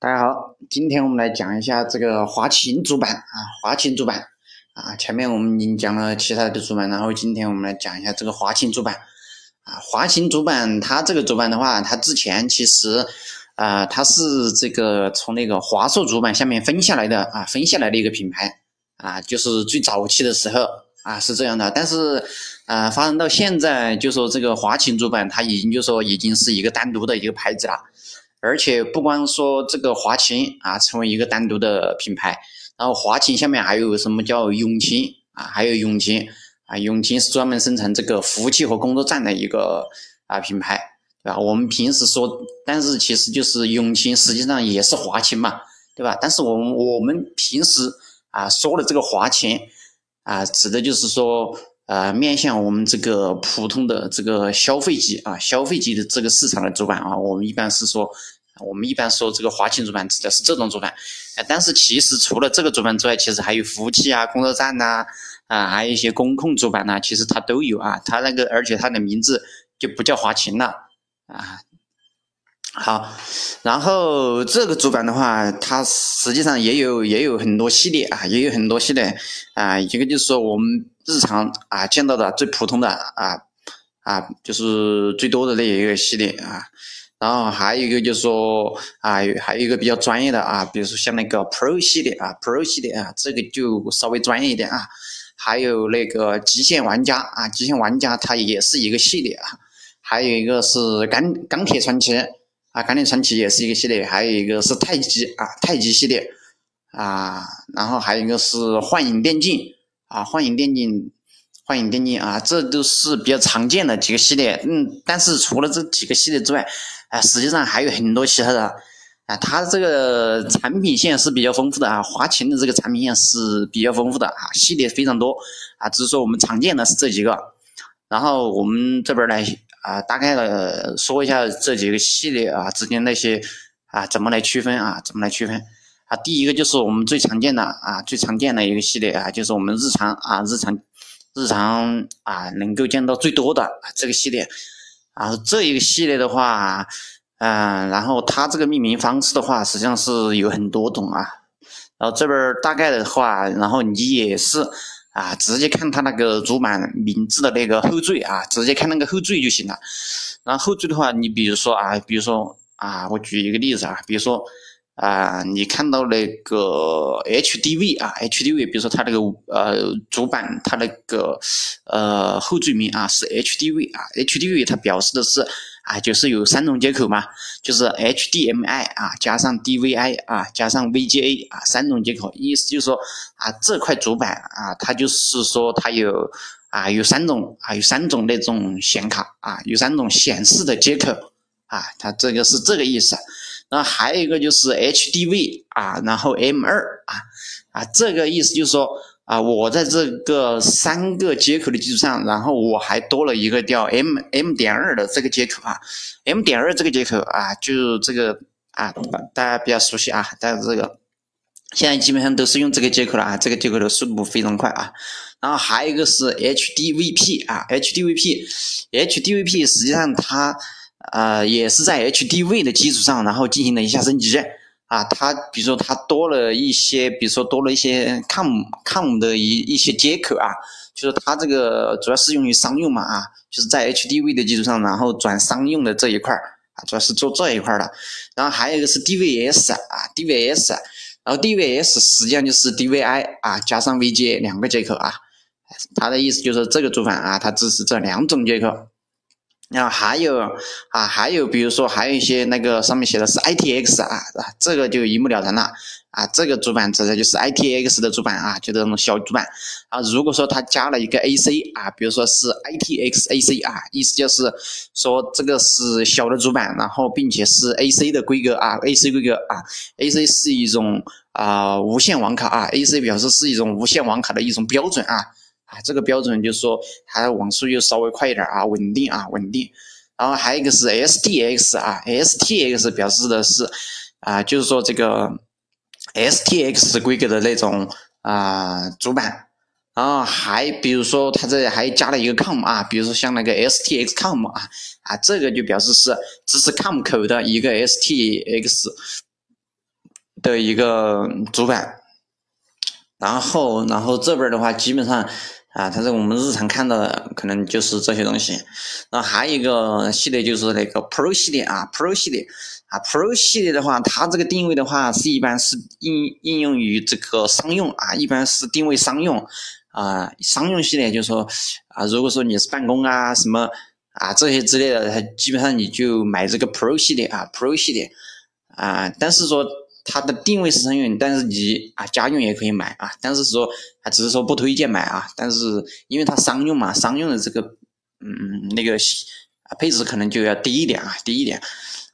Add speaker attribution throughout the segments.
Speaker 1: 大家好，今天我们来讲一下这个华擎主板啊，华擎主板啊，前面我们已经讲了其他的主板，然后今天我们来讲一下这个华擎主板啊，华擎主板它这个主板的话，它之前其实啊，它是这个从那个华硕主板下面分下来的啊，分下来的一个品牌啊，就是最早期的时候啊是这样的，但是啊，发展到现在，就说这个华擎主板它已经就说已经是一个单独的一个牌子了。而且不光说这个华擎啊，成为一个单独的品牌，然后华擎下面还有什么叫永擎啊，还有永擎啊，永擎是专门生产这个服务器和工作站的一个啊品牌，对吧？我们平时说，但是其实就是永擎，实际上也是华擎嘛，对吧？但是我们我们平时啊说的这个华擎啊，指的就是说呃面向我们这个普通的这个消费级啊消费级的这个市场的主板啊，我们一般是说。我们一般说这个华擎主板指的是这种主板，哎，但是其实除了这个主板之外，其实还有服务器啊、工作站呐，啊，还有一些工控主板呐，其实它都有啊。它那个，而且它的名字就不叫华擎了啊。好，然后这个主板的话，它实际上也有也有很多系列啊，也有很多系列啊。一个就是说我们日常啊见到的最普通的啊啊，就是最多的那一个系列啊。然后还有一个就是说啊，还有一个比较专业的啊，比如说像那个 Pro 系列啊，Pro 系列啊，这个就稍微专业一点啊。还有那个极限玩家啊，极限玩家它也是一个系列啊。还有一个是钢钢铁传奇啊，钢铁传奇也是一个系列。还有一个是太极啊，太极系列啊。然后还有一个是幻影电竞啊，幻影电竞。幻影电竞啊，这都是比较常见的几个系列。嗯，但是除了这几个系列之外，啊，实际上还有很多其他的。啊，它这个产品线是比较丰富的啊，华擎的这个产品线是比较丰富的啊，系列非常多啊。只是说我们常见的是这几个。然后我们这边来啊，大概的说一下这几个系列啊之间那些啊怎么来区分啊，怎么来区分啊？第一个就是我们最常见的啊，最常见的一个系列啊，就是我们日常啊日常。日常啊，能够见到最多的这个系列啊，这一个系列的话，嗯，然后它这个命名方式的话，实际上是有很多种啊。然后这边大概的话，然后你也是啊，直接看它那个主板名字的那个后缀啊，直接看那个后缀就行了。然后后缀的话，你比如说啊，比如说啊，我举一个例子啊，比如说。啊，你看到那个 HDV 啊，HDV，比如说它那个呃主板，它那个呃后缀名啊是 HDV 啊，HDV 它表示的是啊，就是有三种接口嘛，就是 HDMI 啊加上 DVI 啊加上 VGA 啊三种接口，意思就是说啊这块主板啊它就是说它有啊有三种啊有三种那种显卡啊有三种显示的接口。啊，它这个是这个意思。然后还有一个就是 HDV 啊，然后 M 二啊啊，这个意思就是说啊，我在这个三个接口的基础上，然后我还多了一个叫 M M 点二的这个接口啊，M 点二这个接口啊，就这个啊，大家比较熟悉啊，但是这个现在基本上都是用这个接口了啊，这个接口的速度非常快啊。然后还有一个是 HDVP 啊，HDVP，HDVP 实际上它。呃，也是在 HDV 的基础上，然后进行了一下升级啊。它比如说它多了一些，比如说多了一些 COM COM 的一一些接口啊，就是它这个主要是用于商用嘛啊，就是在 HDV 的基础上，然后转商用的这一块啊，主要是做这一块的。然后还有一个是 DVS 啊，DVS，然后 DVS 实际上就是 DVI 啊加上 VGA 两个接口啊。它的意思就是这个主板啊，它支持这两种接口。然后还有啊，还有比如说还有一些那个上面写的是 ITX 啊，这个就一目了然了啊，这个主板指的就是 ITX 的主板啊，就这种小主板啊。如果说它加了一个 AC 啊，比如说是 ITX AC 啊，意思就是说这个是小的主板，然后并且是 AC 的规格啊，AC 规格啊，AC 是一种啊无线网卡啊，AC 表示是一种无线网卡的一种标准啊。啊，这个标准就是说它网速又稍微快一点啊，稳定啊，稳定。然后还有一个是 STX 啊，STX 表示的是啊，就是说这个 STX 规格的那种啊主板。然后还比如说它这里还加了一个 COM 啊，比如说像那个 STX COM 啊啊，这个就表示是支持 COM 口的一个 STX 的一个主板。然后，然后这边的话，基本上啊，它是我们日常看到的，可能就是这些东西。然后还有一个系列就是那个 Pro 系列啊，Pro 系列啊，Pro 系列的话，它这个定位的话是一般是应应用于这个商用啊，一般是定位商用啊，商用系列就是说啊，如果说你是办公啊什么啊这些之类的，它基本上你就买这个 Pro 系列啊，Pro 系列啊，但是说。它的定位是商用，但是你啊家用也可以买啊，但是说啊只是说不推荐买啊，但是因为它商用嘛，商用的这个嗯那个配置可能就要低一点啊，低一点。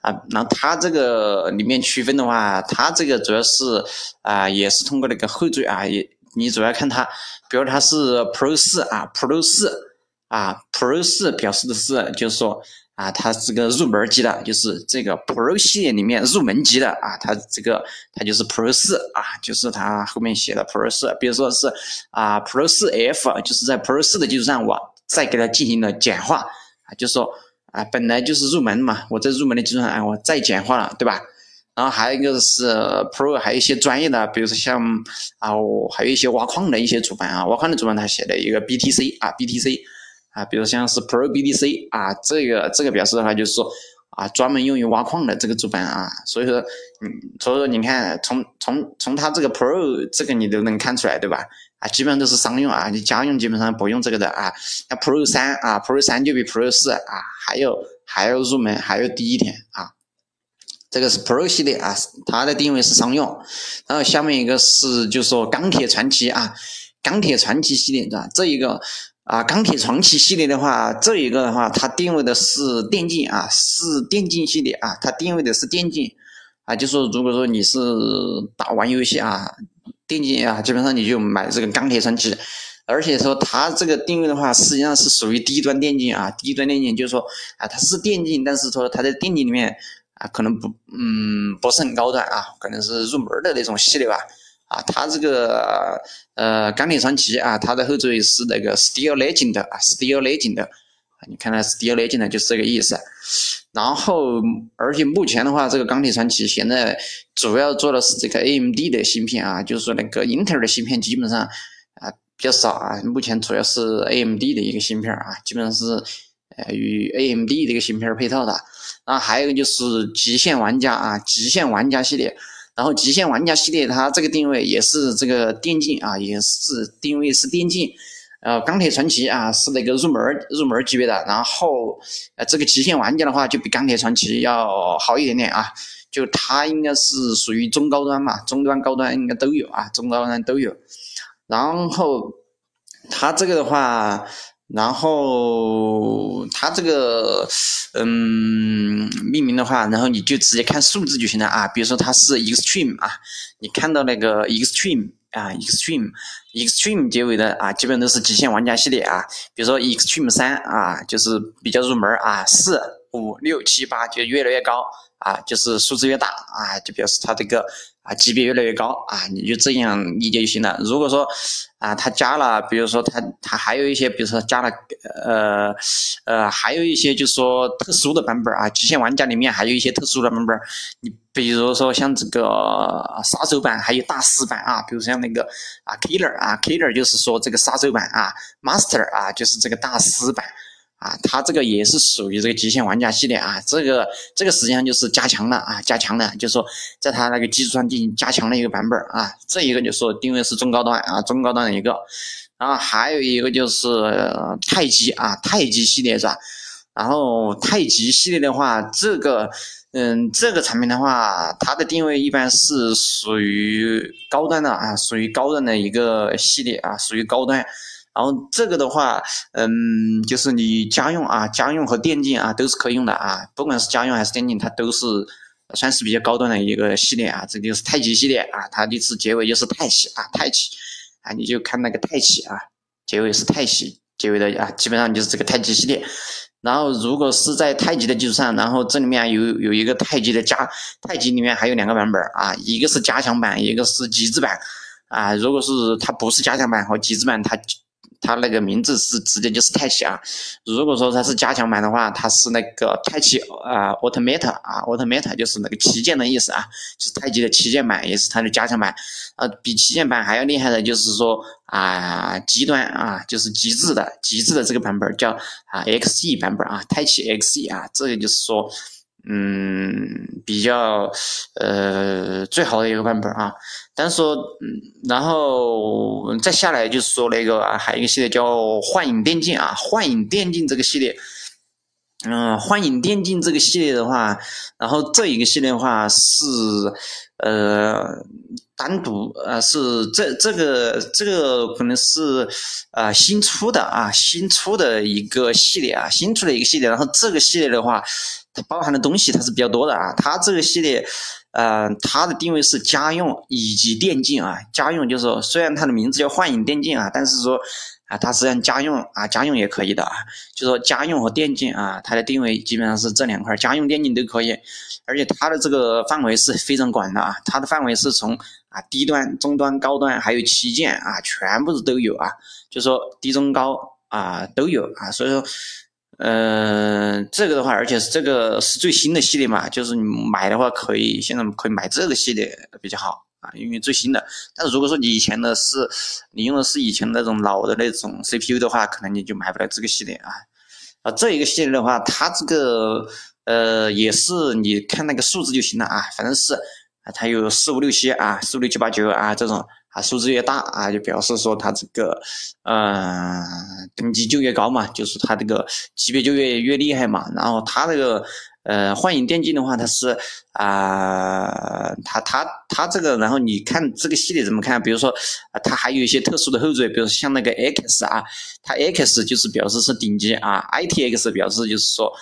Speaker 1: 啊，然后它这个里面区分的话，它这个主要是啊也是通过那个后缀啊，也你主要看它，比如它是 Pro 四啊，Pro 四啊，Pro 四表示的是就是说。啊，它这个入门级的，就是这个 Pro 系列里面入门级的啊，它这个它就是 Pro 四啊，就是它后面写的 Pro 四，比如说是啊 Pro 四 F，就是在 Pro 四的基础上，我再给它进行了简化啊，就是说啊本来就是入门嘛，我在入门的基础上，哎，我再简化了，对吧？然后还有一个是 Pro，还有一些专业的，比如说像啊，我还有一些挖矿的一些主板啊，挖矿的主板它写的一个 BTC 啊，BTC。啊，比如像是 Pro BTC 啊，这个这个表示的话，就是说啊，专门用于挖矿的这个主板啊，所以说，嗯，所以说你看，从从从它这个 Pro 这个你都能看出来，对吧？啊，基本上都是商用啊，你家用基本上不用这个的啊。那 Pro 三啊，Pro 三就比 Pro 四啊还有还要入门，还要低一点啊。这个是 Pro 系列啊，它的定位是商用。然后下面一个是就是说钢铁传奇啊，钢铁传奇系列是吧？这一个。啊，钢铁传奇系列的话，这一个的话，它定位的是电竞啊，是电竞系列啊，它定位的是电竞啊，就说如果说你是打玩游戏啊，电竞啊，基本上你就买这个钢铁传奇，而且说它这个定位的话，实际上是属于低端电竞啊，低端电竞就是说啊，它是电竞，但是说它在电竞里面啊，可能不，嗯，不是很高端啊，可能是入门的那种系列吧。啊，它这个呃钢铁传奇啊，它的后缀是那个 Steel Legend 啊，Steel Legend 啊，你看它 Steel Legend 就是这个意思。然后，而且目前的话，这个钢铁传奇现在主要做的是这个 AMD 的芯片啊，就是说那个英特尔的芯片基本上啊比较少啊，目前主要是 AMD 的一个芯片啊，基本上是呃与 AMD 这个芯片配套的。然后还有一个就是极限玩家啊，极限玩家系列。然后极限玩家系列，它这个定位也是这个电竞啊，也是定位是电竞。呃，钢铁传奇啊是那个入门入门级别的，然后呃这个极限玩家的话就比钢铁传奇要好一点点啊，就它应该是属于中高端嘛，中端高端应该都有啊，中高端都有。然后它这个的话。然后它这个，嗯，命名的话，然后你就直接看数字就行了啊。比如说它是 extreme 啊，你看到那个 extreme 啊，extreme，extreme 结尾的啊，基本都是极限玩家系列啊。比如说 extreme 三啊，就是比较入门啊，四、五、六、七、八就越来越高啊，就是数字越大啊，就表示它这个。啊，级别越来越高啊，你就这样理解就行了。如果说啊，它加了，比如说它它还有一些，比如说加了呃呃，还有一些就是说特殊的版本啊，极限玩家里面还有一些特殊的版本。你比如说像这个杀手版，还有大师版啊，比如像那个啊 Killer 啊 Killer 就是说这个杀手版啊，Master 啊就是这个大师版。啊，它这个也是属于这个极限玩家系列啊，这个这个实际上就是加强了啊，加强了，就是说在它那个基础上进行加强的一个版本啊，这一个就说定位是中高端啊，中高端的一个，然后还有一个就是太极啊，太极系列是吧？然后太极系列的话，这个嗯，这个产品的话，它的定位一般是属于高端的啊，属于高端的一个系列啊，属于高端。然后这个的话，嗯，就是你家用啊，家用和电竞啊都是可以用的啊，不管是家用还是电竞，它都是算是比较高端的一个系列啊。这就是太极系列啊，它的是结尾就是太极啊，太极啊，你就看那个太极啊，结尾是太极结尾的啊，基本上就是这个太极系列。然后如果是在太极的基础上，然后这里面有有一个太极的加，太极里面还有两个版本啊，一个是加强版，一个是极致版啊。如果是它不是加强版和极致版，它它那个名字是直接就是太起啊。如果说它是加强版的话，它是那个太极啊，Automata 啊，Automata 就是那个旗舰的意思啊，就是太极的旗舰版，也是它的加强版。啊，比旗舰版还要厉害的就是说啊，极端啊，就是极致的极致的这个版本叫啊 XE 版本啊，太极 XE 啊，这个就是说。嗯，比较呃最好的一个版本啊，但是说，嗯，然后再下来就是说那个，还有一个系列叫幻影电竞啊，幻影电竞这个系列，嗯，幻影电竞这个系列的话，然后这一个系列的话是呃单独呃是这这个这个可能是啊新出的啊新出的一个系列啊新出的一个系列，然后这个系列的话。它包含的东西它是比较多的啊，它这个系列，呃，它的定位是家用以及电竞啊。家用就是说，虽然它的名字叫幻影电竞啊，但是说啊，它实际上家用啊，家用也可以的啊。就说家用和电竞啊，它的定位基本上是这两块，家用、电竞都可以。而且它的这个范围是非常广的啊，它的范围是从啊低端、中端、高端，还有旗舰啊，全部是都有啊。就说低、中、高啊都有啊，所以说。嗯，这个的话，而且是这个是最新的系列嘛，就是你买的话可以现在可以买这个系列比较好啊，因为最新的。但是如果说你以前的是你用的是以前那种老的那种 CPU 的话，可能你就买不了这个系列啊。啊，这一个系列的话，它这个呃也是你看那个数字就行了啊，反正是，它有四五六七啊，四五六七八九啊这种。啊，数字越大啊，就表示说它这个，嗯，等级就越高嘛，就是它这个级别就越越厉害嘛。然后它这个，呃，幻影电竞的话，它是啊，它它它这个，然后你看这个系列怎么看？比如说，它还有一些特殊的后缀，比如像那个 X 啊，它 X 就是表示是顶级啊，ITX 表示就是说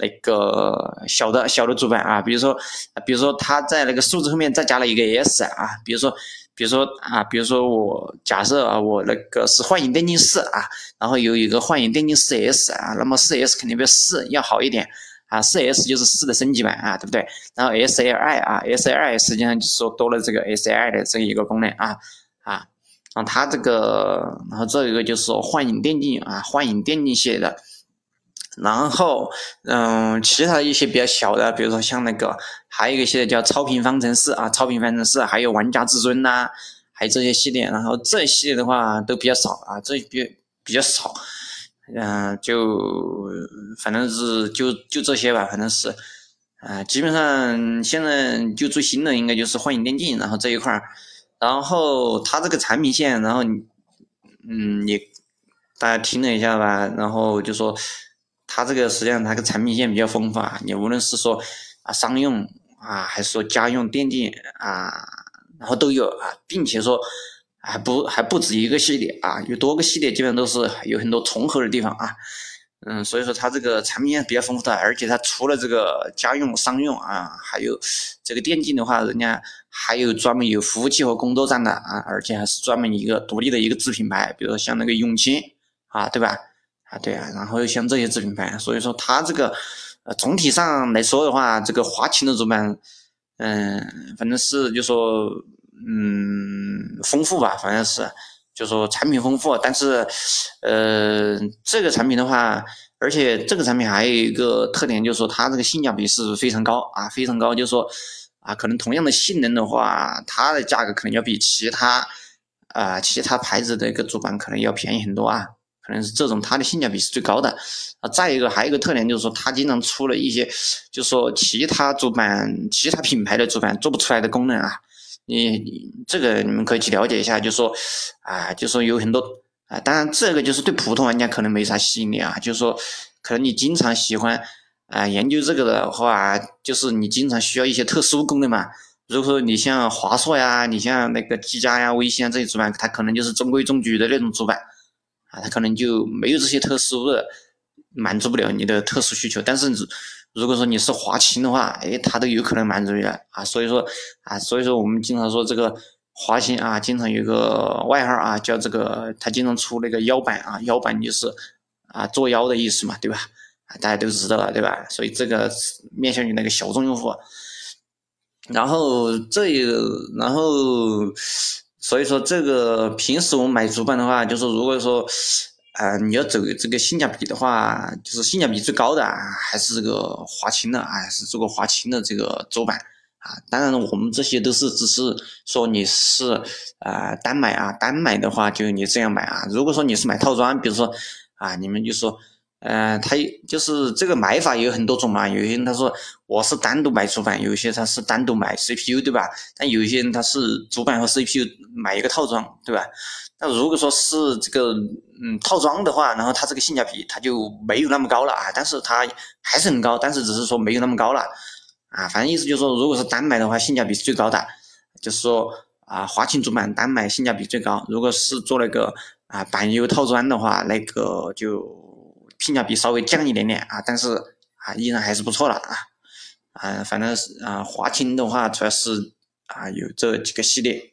Speaker 1: 那个小的小的主板啊，比如说，比如说它在那个数字后面再加了一个 S 啊，比如说。比如说啊，比如说我假设啊，我那个是幻影电竞四啊，然后有一个幻影电竞四 S 啊，那么四 S 肯定比四要好一点啊，四 S 就是四的升级版啊，对不对？然后 SLI 啊，SLI 实际上就是说多了这个 SLI 的这一个功能啊啊，然后它这个，然后这一个就是说幻影电竞啊，幻影电竞系列的。然后，嗯，其他一些比较小的，比如说像那个，还有一个系列叫超频方程式啊，超频方程式，还有玩家至尊呐，还有这些系列。然后这系列的话都比较少啊，这比比较少，嗯，就反正是就就这些吧，反正是，啊，基本上现在就最新的应该就是幻影电竞，然后这一块儿，然后它这个产品线，然后，嗯，你大家听了一下吧，然后就说。它这个实际上它个产品线比较丰富啊，你无论是说啊商用啊，还是说家用电竞啊，然后都有啊，并且说还不还不止一个系列啊，有多个系列，基本上都是有很多重合的地方啊，嗯，所以说它这个产品线比较丰富的，而且它除了这个家用、商用啊，还有这个电竞的话，人家还有专门有服务器和工作站的啊，而且还是专门一个独立的一个子品牌，比如说像那个永清啊，对吧？啊，对啊，然后又像这些子品牌，所以说它这个，呃，总体上来说的话，这个华擎的主板，嗯，反正是就说，嗯，丰富吧，反正是，就说产品丰富，但是，呃，这个产品的话，而且这个产品还有一个特点，就是说它这个性价比是非常高啊，非常高，就是说，啊，可能同样的性能的话，它的价格可能要比其他，啊，其他牌子的一个主板可能要便宜很多啊。可能是这种它的性价比是最高的啊，再一个还有一个特点就是说它经常出了一些，就是说其他主板、其他品牌的主板做不出来的功能啊，你这个你们可以去了解一下，就说啊，就说有很多啊，当然这个就是对普通玩家可能没啥吸引力啊，就是说可能你经常喜欢啊研究这个的话，就是你经常需要一些特殊功能嘛。如果说你像华硕呀，你像那个技嘉呀、微星啊这些主板，它可能就是中规中矩的那种主板。啊，它可能就没有这些特殊的，满足不了你的特殊需求。但是，如果说你是华擎的话，哎，它都有可能满足你啊。所以说，啊，所以说我们经常说这个华擎啊，经常有个外号啊，叫这个，它经常出那个腰板啊，腰板就是啊，做腰的意思嘛，对吧？啊，大家都知道了，对吧？所以这个面向于那个小众用户。然后这，然后。所以说这个平时我们买主板的话，就是如果说，呃，你要走这个性价比的话，就是性价比最高的啊，还是这个华清的啊，还是这个华清的这个主板啊。当然我们这些都是只是说你是啊单买啊，单买的话就你这样买啊。如果说你是买套装，比如说啊，你们就说。嗯，他就是这个买法有很多种嘛。有些人他说我是单独买主板，有些他是单独买 CPU，对吧？但有些人他是主板和 CPU 买一个套装，对吧？那如果说是这个嗯套装的话，然后它这个性价比它就没有那么高了啊，但是它还是很高，但是只是说没有那么高了啊。反正意思就是说，如果是单买的话，性价比是最高的，就是说啊，华擎主板单买性价比最高。如果是做那个啊板油套装的话，那个就。性价比稍微降一点点啊，但是啊依然还是不错了啊啊，反正是啊华清的话主要是啊有这几个系列。